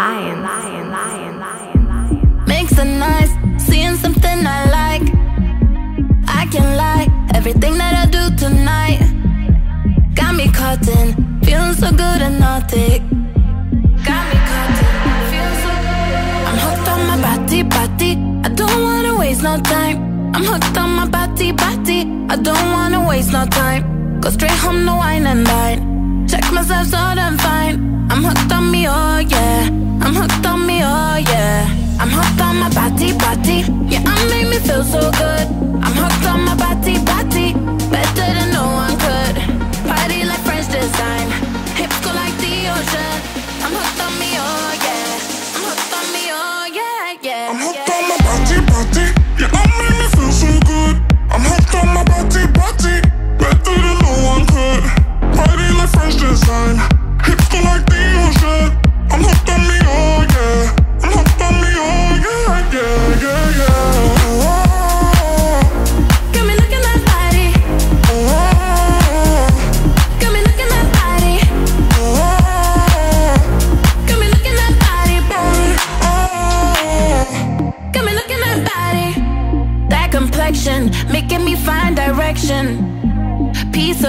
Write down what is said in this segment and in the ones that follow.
Tommy. Lion, lion, lion, lion. Makes a nice, seeing something I like. I can lie, everything that I do tonight. Got me caught in, feeling so good and naughty. Got me caught in, feeling so good. I'm hooked on my body, body. I don't wanna waste no time. I'm hooked on my body, body. I don't wanna waste no time. Go straight home, no wine and dine. Check myself so I'm fine. I'm hooked on me, oh yeah. I'm hooked on me, oh yeah. I'm hooked on my body, body. Yeah, I make me feel so good. I'm hooked on my body, body. Better than no one could. Party like French design. Hips go like the ocean. I'm hooked on me, oh yeah. I'm hooked on me, oh yeah, yeah. I'm hooked on my body, body.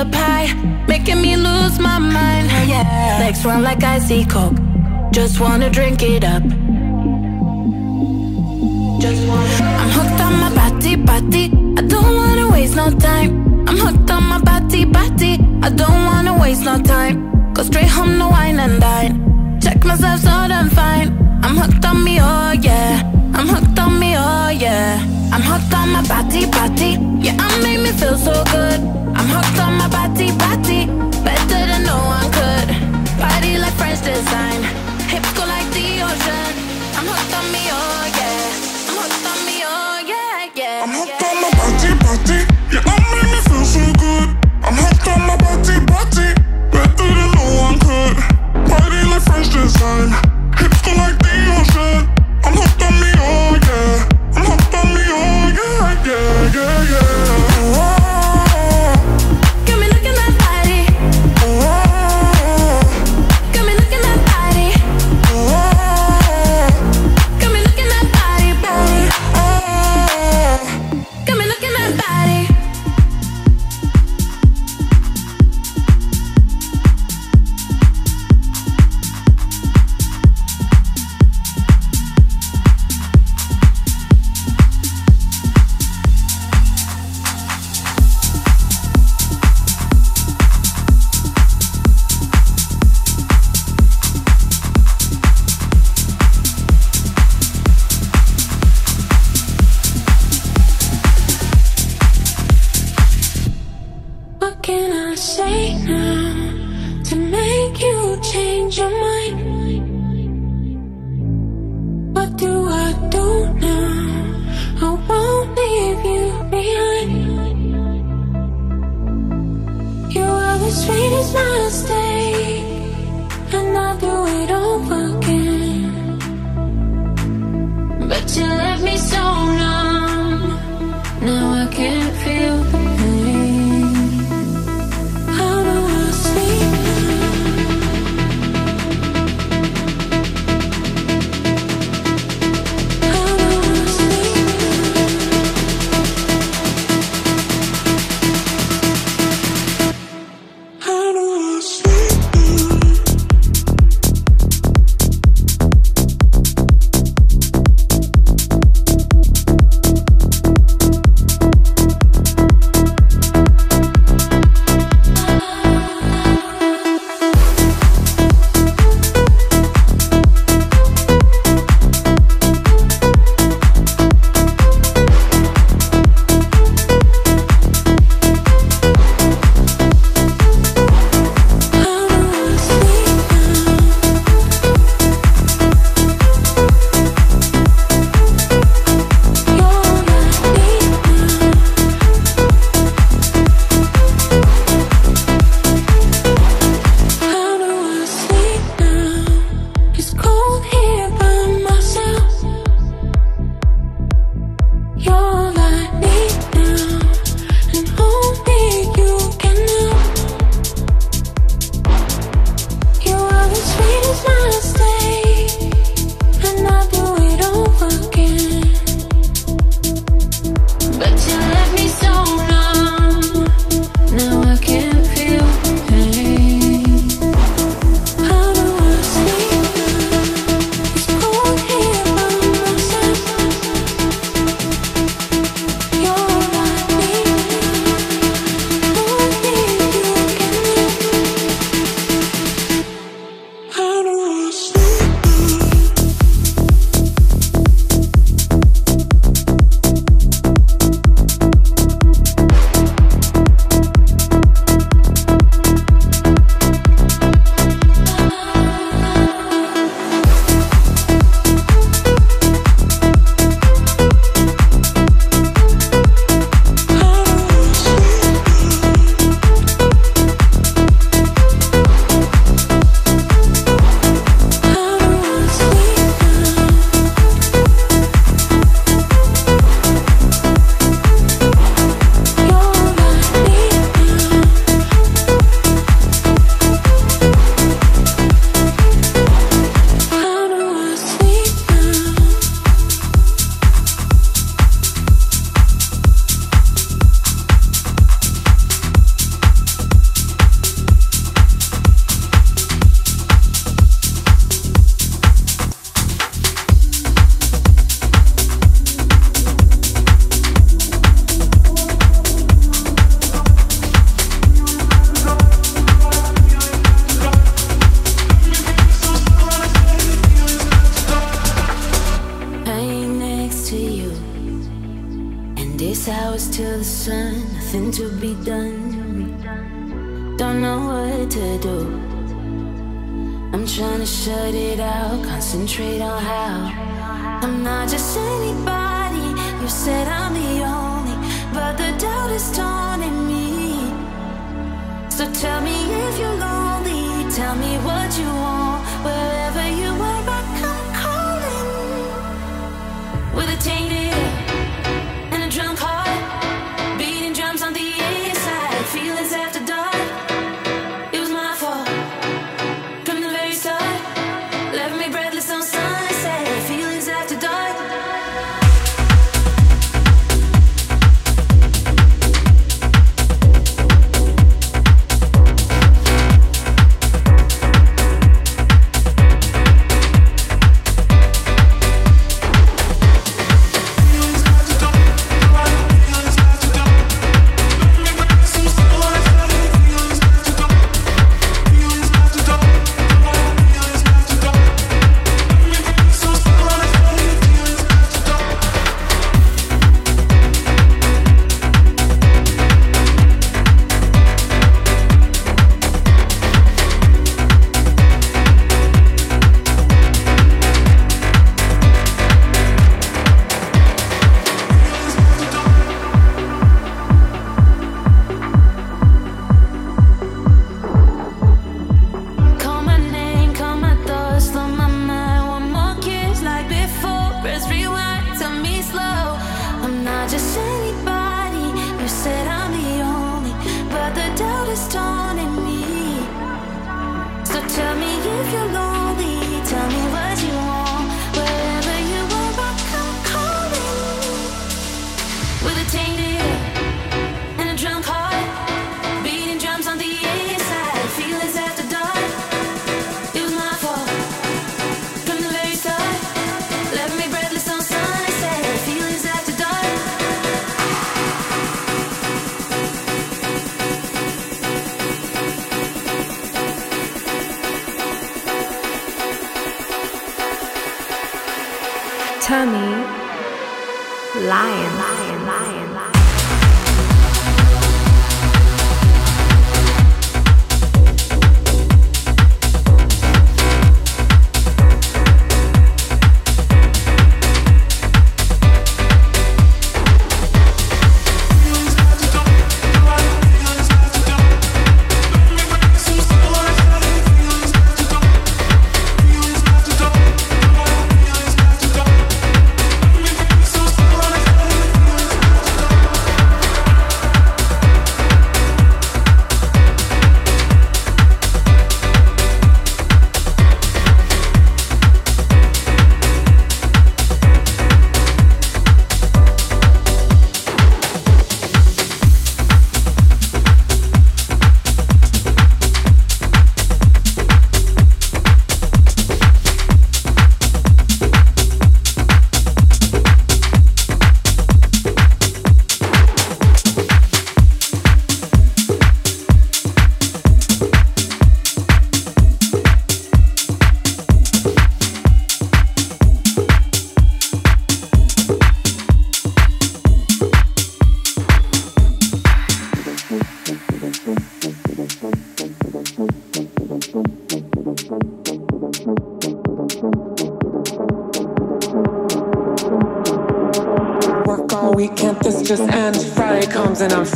Of pie making me lose my mind. Yeah. Next round like icy coke. Just wanna drink it up. Just wanna. I'm hooked on my body, body. I don't wanna waste no time. I'm hooked on my body, body. I don't wanna waste no time. Go straight home, no wine and dine. Check myself so I'm fine. I'm hooked on me, oh yeah. I'm hooked on me, oh yeah. I'm hooked on my body, body. Yeah, I make me feel so good. I'm hooked on my body, body. Better than no one could. Body like French design. Hips go like the ocean. I'm hooked on me, oh yeah. I'm hooked on me, oh yeah, yeah. I'm hooked on my body, body. Yeah, I make me feel so good. I'm hooked on my body, body. Better than no one could. Party like French design. Hips go like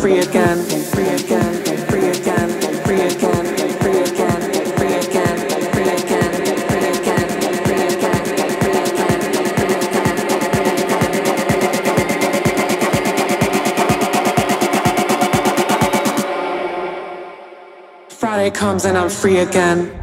free again, free again, free again, free again. Friday comes and I'm free again.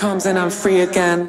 comes and I'm free again.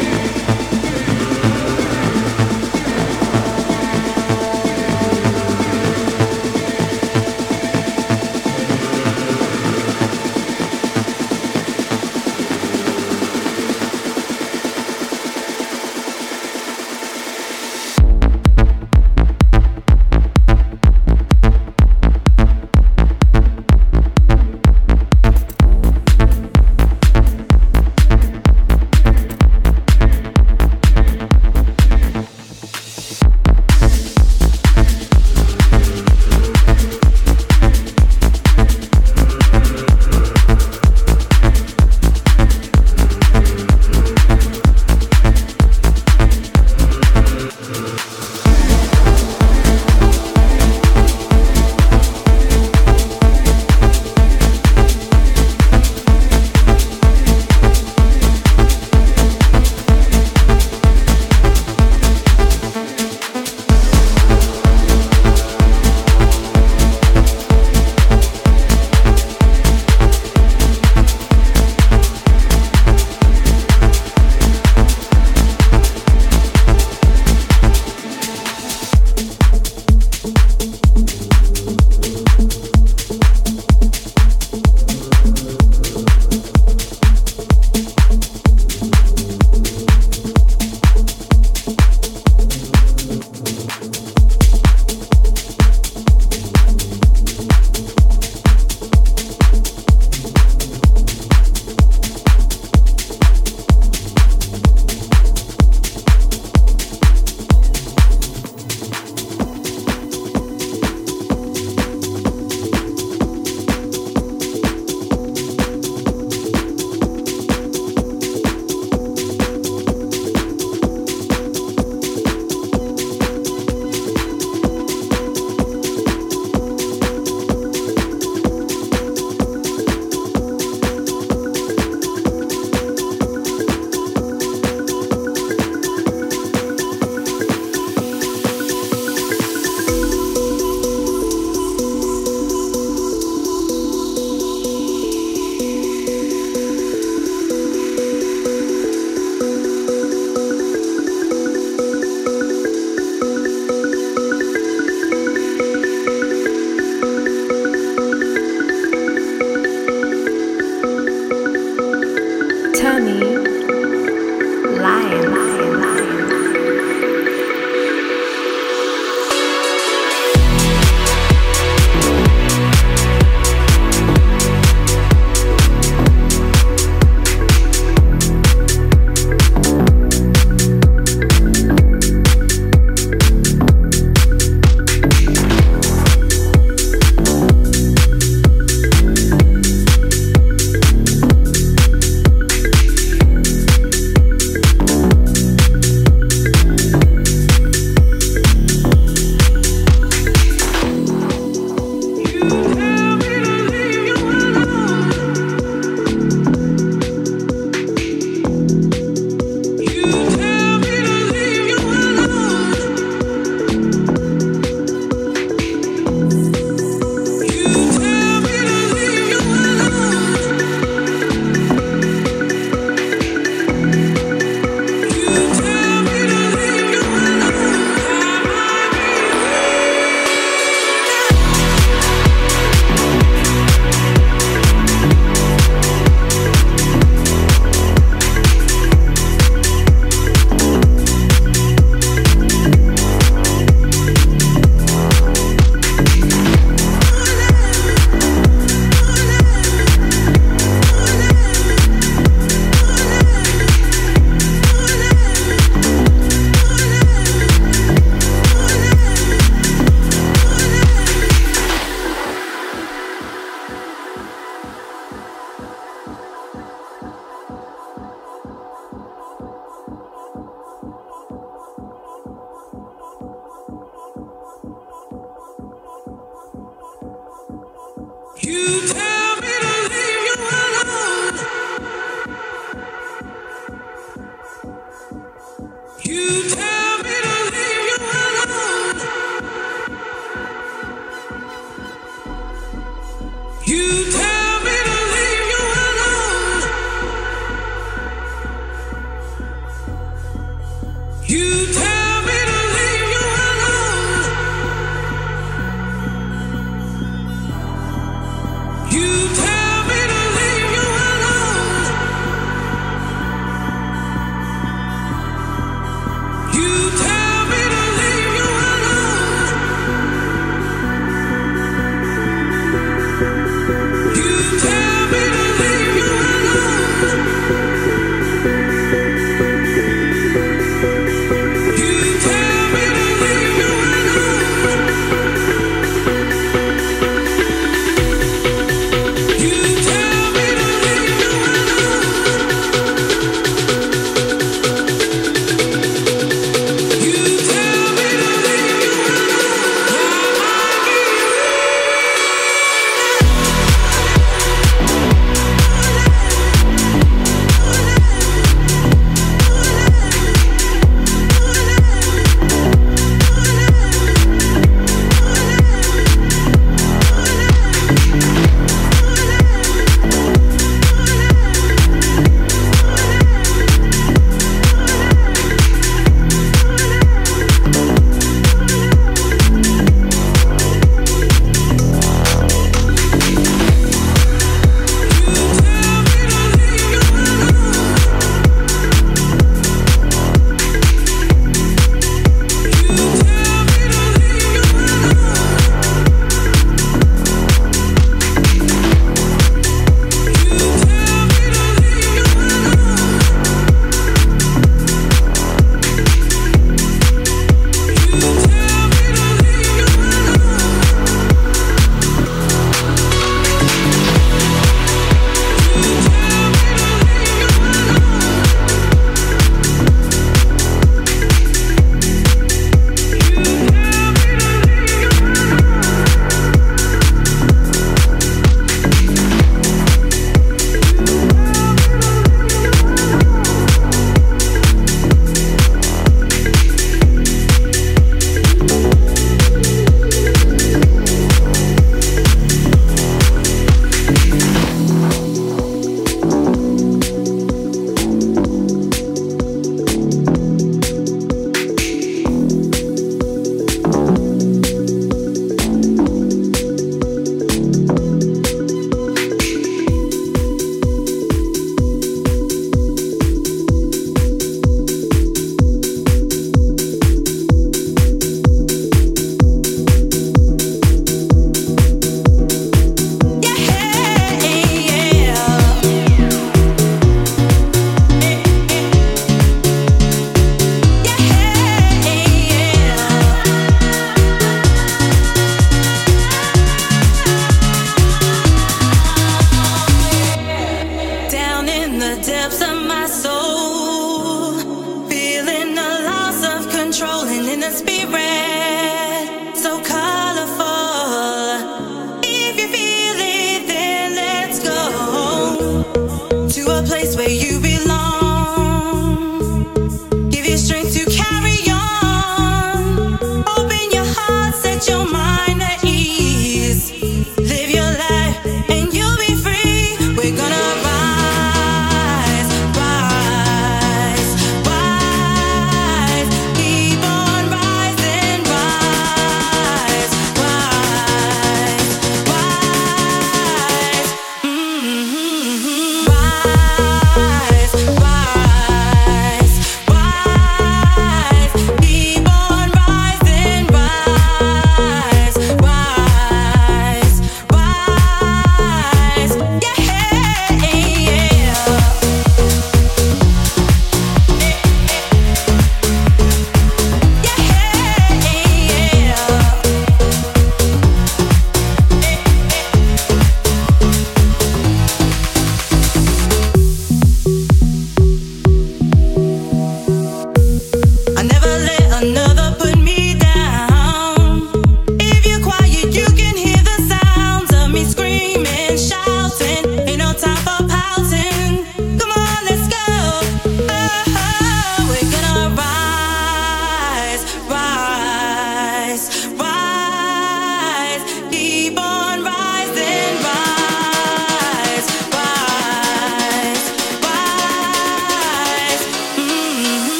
Rise,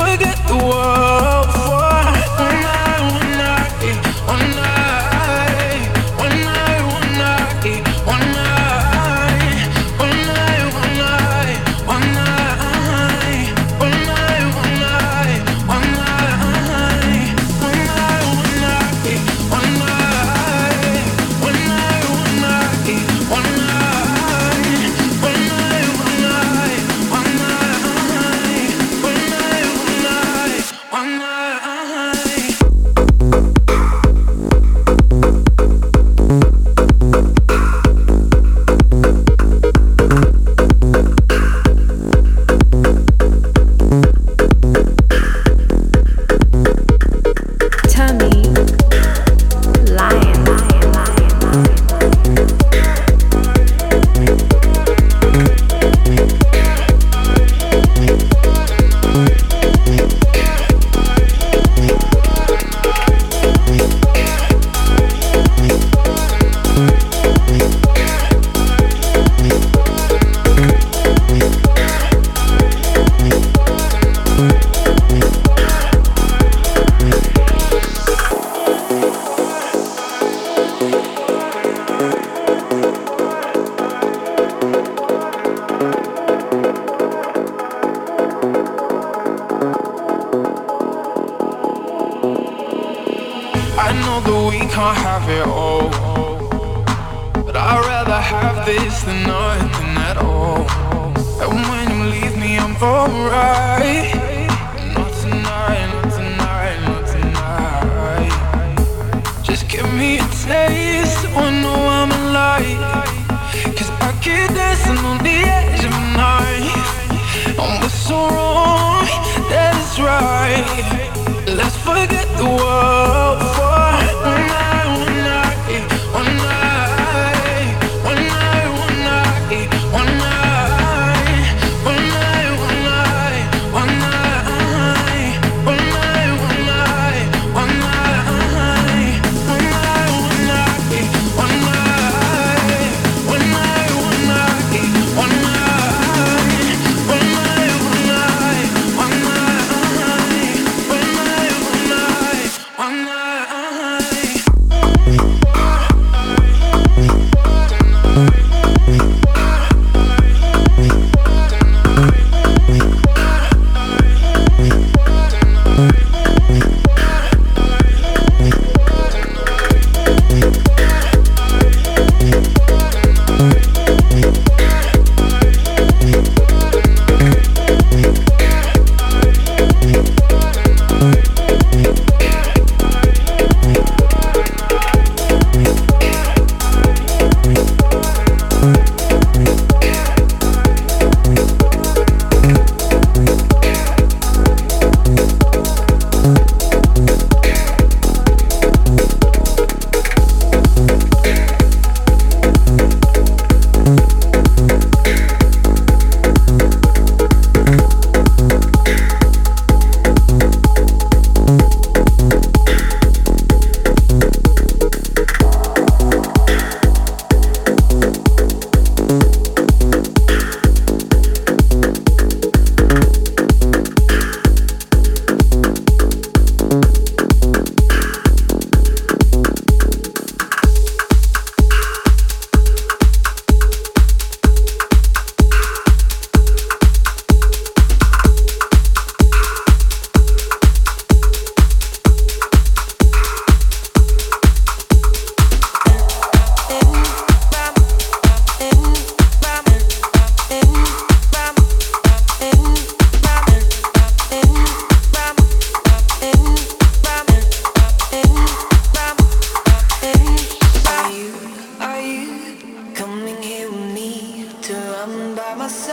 forget